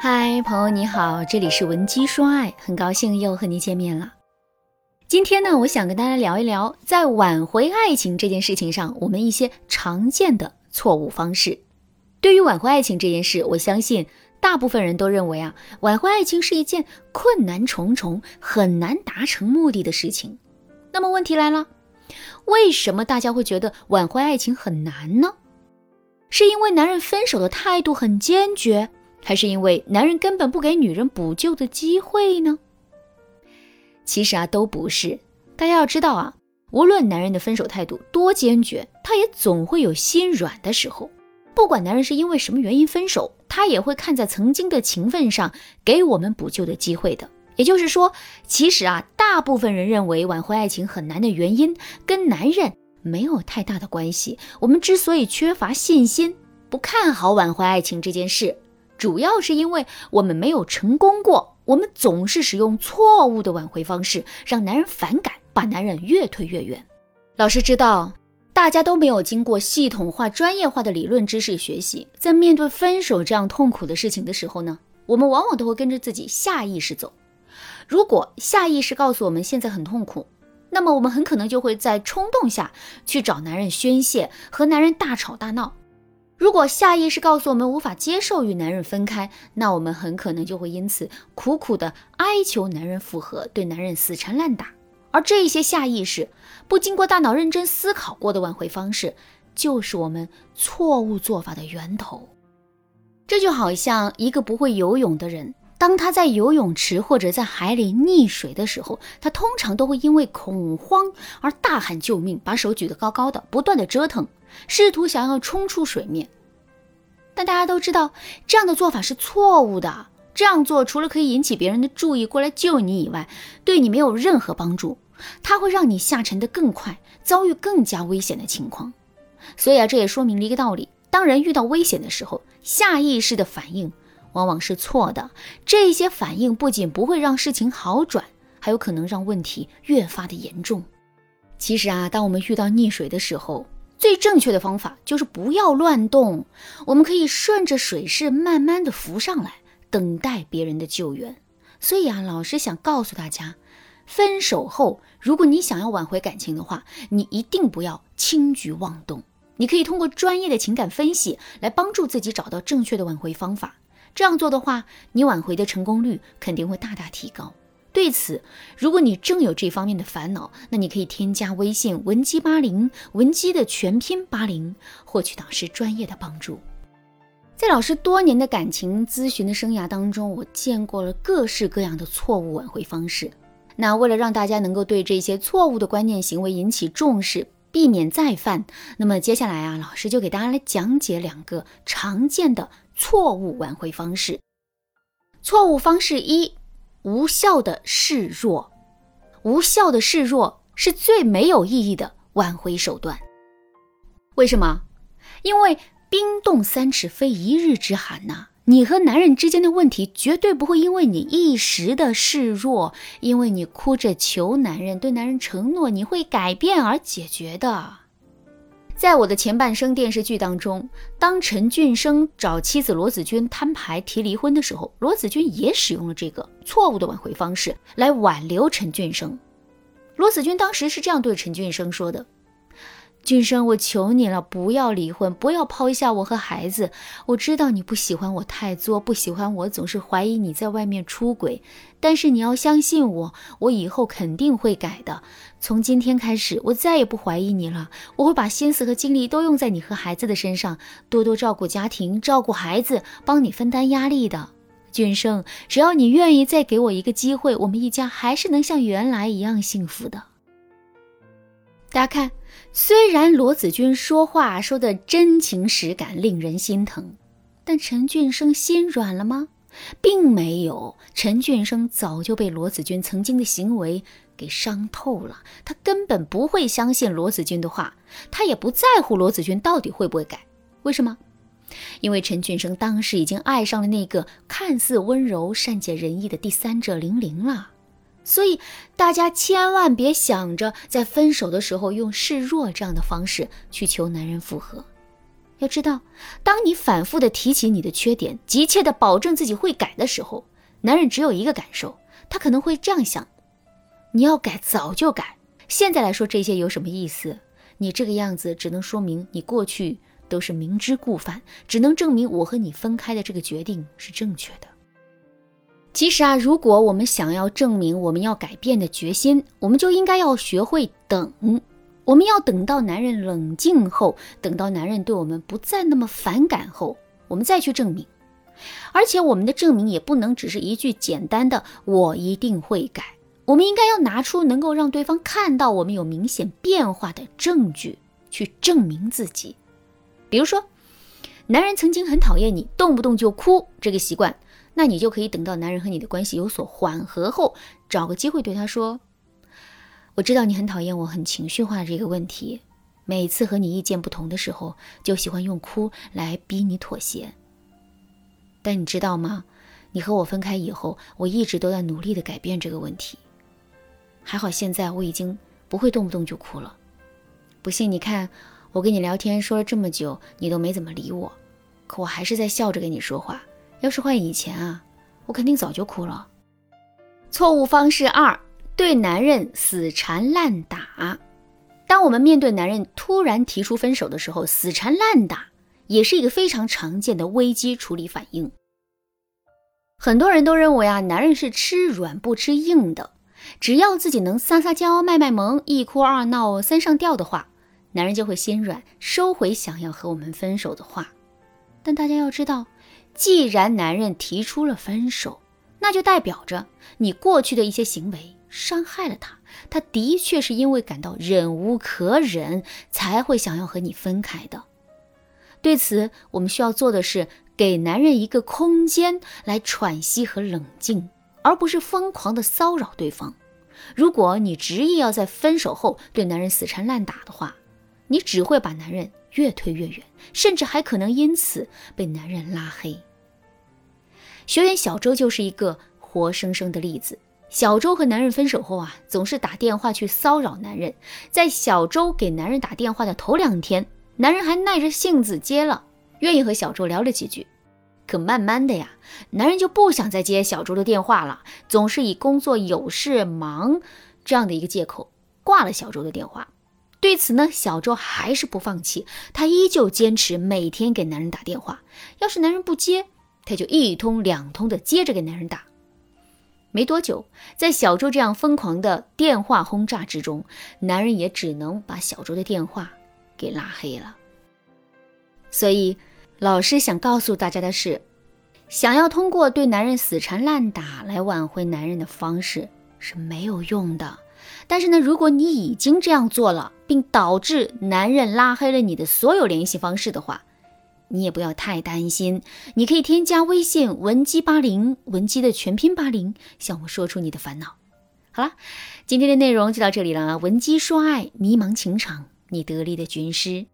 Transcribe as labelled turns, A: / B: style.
A: 嗨，朋友你好，这里是文姬说爱，很高兴又和你见面了。今天呢，我想跟大家聊一聊，在挽回爱情这件事情上，我们一些常见的错误方式。对于挽回爱情这件事，我相信大部分人都认为啊，挽回爱情是一件困难重重、很难达成目的的事情。那么问题来了，为什么大家会觉得挽回爱情很难呢？是因为男人分手的态度很坚决？还是因为男人根本不给女人补救的机会呢？其实啊，都不是。大家要知道啊，无论男人的分手态度多坚决，他也总会有心软的时候。不管男人是因为什么原因分手，他也会看在曾经的情分上给我们补救的机会的。也就是说，其实啊，大部分人认为挽回爱情很难的原因，跟男人没有太大的关系。我们之所以缺乏信心，不看好挽回爱情这件事。主要是因为我们没有成功过，我们总是使用错误的挽回方式，让男人反感，把男人越推越远。老师知道，大家都没有经过系统化、专业化的理论知识学习，在面对分手这样痛苦的事情的时候呢，我们往往都会跟着自己下意识走。如果下意识告诉我们现在很痛苦，那么我们很可能就会在冲动下去找男人宣泄，和男人大吵大闹。如果下意识告诉我们无法接受与男人分开，那我们很可能就会因此苦苦的哀求男人复合，对男人死缠烂打。而这些下意识、不经过大脑认真思考过的挽回方式，就是我们错误做法的源头。这就好像一个不会游泳的人，当他在游泳池或者在海里溺水的时候，他通常都会因为恐慌而大喊救命，把手举得高高的，不断的折腾。试图想要冲出水面，但大家都知道这样的做法是错误的。这样做除了可以引起别人的注意过来救你以外，对你没有任何帮助。它会让你下沉的更快，遭遇更加危险的情况。所以啊，这也说明了一个道理：当人遇到危险的时候，下意识的反应往往是错的。这些反应不仅不会让事情好转，还有可能让问题越发的严重。其实啊，当我们遇到溺水的时候，最正确的方法就是不要乱动，我们可以顺着水势慢慢的浮上来，等待别人的救援。所以啊，老师想告诉大家，分手后如果你想要挽回感情的话，你一定不要轻举妄动。你可以通过专业的情感分析来帮助自己找到正确的挽回方法。这样做的话，你挽回的成功率肯定会大大提高。对此，如果你正有这方面的烦恼，那你可以添加微信文姬八零，文姬的全拼八零，获取导师专业的帮助。在老师多年的感情咨询的生涯当中，我见过了各式各样的错误挽回方式。那为了让大家能够对这些错误的观念行为引起重视，避免再犯，那么接下来啊，老师就给大家来讲解两个常见的错误挽回方式。错误方式一。无效的示弱，无效的示弱是最没有意义的挽回手段。为什么？因为冰冻三尺非一日之寒呐！你和男人之间的问题绝对不会因为你一时的示弱，因为你哭着求男人，对男人承诺你会改变而解决的。在我的前半生电视剧当中，当陈俊生找妻子罗子君摊牌提离婚的时候，罗子君也使用了这个错误的挽回方式来挽留陈俊生。罗子君当时是这样对陈俊生说的。俊生，我求你了，不要离婚，不要抛下我和孩子。我知道你不喜欢我太作，不喜欢我总是怀疑你在外面出轨，但是你要相信我，我以后肯定会改的。从今天开始，我再也不怀疑你了。我会把心思和精力都用在你和孩子的身上，多多照顾家庭，照顾孩子，帮你分担压力的。俊生，只要你愿意再给我一个机会，我们一家还是能像原来一样幸福的。大家看。虽然罗子君说话说的真情实感，令人心疼，但陈俊生心软了吗？并没有。陈俊生早就被罗子君曾经的行为给伤透了，他根本不会相信罗子君的话，他也不在乎罗子君到底会不会改。为什么？因为陈俊生当时已经爱上了那个看似温柔、善解人意的第三者玲玲了。所以，大家千万别想着在分手的时候用示弱这样的方式去求男人复合。要知道，当你反复的提起你的缺点，急切的保证自己会改的时候，男人只有一个感受，他可能会这样想：你要改早就改，现在来说这些有什么意思？你这个样子只能说明你过去都是明知故犯，只能证明我和你分开的这个决定是正确的。其实啊，如果我们想要证明我们要改变的决心，我们就应该要学会等。我们要等到男人冷静后，等到男人对我们不再那么反感后，我们再去证明。而且我们的证明也不能只是一句简单的“我一定会改”，我们应该要拿出能够让对方看到我们有明显变化的证据去证明自己。比如说，男人曾经很讨厌你动不动就哭这个习惯，那你就可以等到男人和你的关系有所缓和后，找个机会对他说。我知道你很讨厌我很情绪化这个问题，每次和你意见不同的时候，就喜欢用哭来逼你妥协。但你知道吗？你和我分开以后，我一直都在努力的改变这个问题。还好现在我已经不会动不动就哭了。不信你看，我跟你聊天说了这么久，你都没怎么理我，可我还是在笑着跟你说话。要是换以前啊，我肯定早就哭了。错误方式二。对男人死缠烂打，当我们面对男人突然提出分手的时候，死缠烂打也是一个非常常见的危机处理反应。很多人都认为啊，男人是吃软不吃硬的，只要自己能撒撒娇、卖卖萌、一哭二闹三上吊的话，男人就会心软，收回想要和我们分手的话。但大家要知道，既然男人提出了分手，那就代表着你过去的一些行为。伤害了他，他的确是因为感到忍无可忍，才会想要和你分开的。对此，我们需要做的是给男人一个空间来喘息和冷静，而不是疯狂的骚扰对方。如果你执意要在分手后对男人死缠烂打的话，你只会把男人越推越远，甚至还可能因此被男人拉黑。学员小周就是一个活生生的例子。小周和男人分手后啊，总是打电话去骚扰男人。在小周给男人打电话的头两天，男人还耐着性子接了，愿意和小周聊了几句。可慢慢的呀，男人就不想再接小周的电话了，总是以工作有事忙这样的一个借口挂了小周的电话。对此呢，小周还是不放弃，他依旧坚持每天给男人打电话。要是男人不接，他就一通两通的接着给男人打。没多久，在小周这样疯狂的电话轰炸之中，男人也只能把小周的电话给拉黑了。所以，老师想告诉大家的是，想要通过对男人死缠烂打来挽回男人的方式是没有用的。但是呢，如果你已经这样做了，并导致男人拉黑了你的所有联系方式的话，你也不要太担心，你可以添加微信文姬八零，文姬的全拼八零，向我说出你的烦恼。好了，今天的内容就到这里了。文姬说爱，迷茫情场，你得力的军师。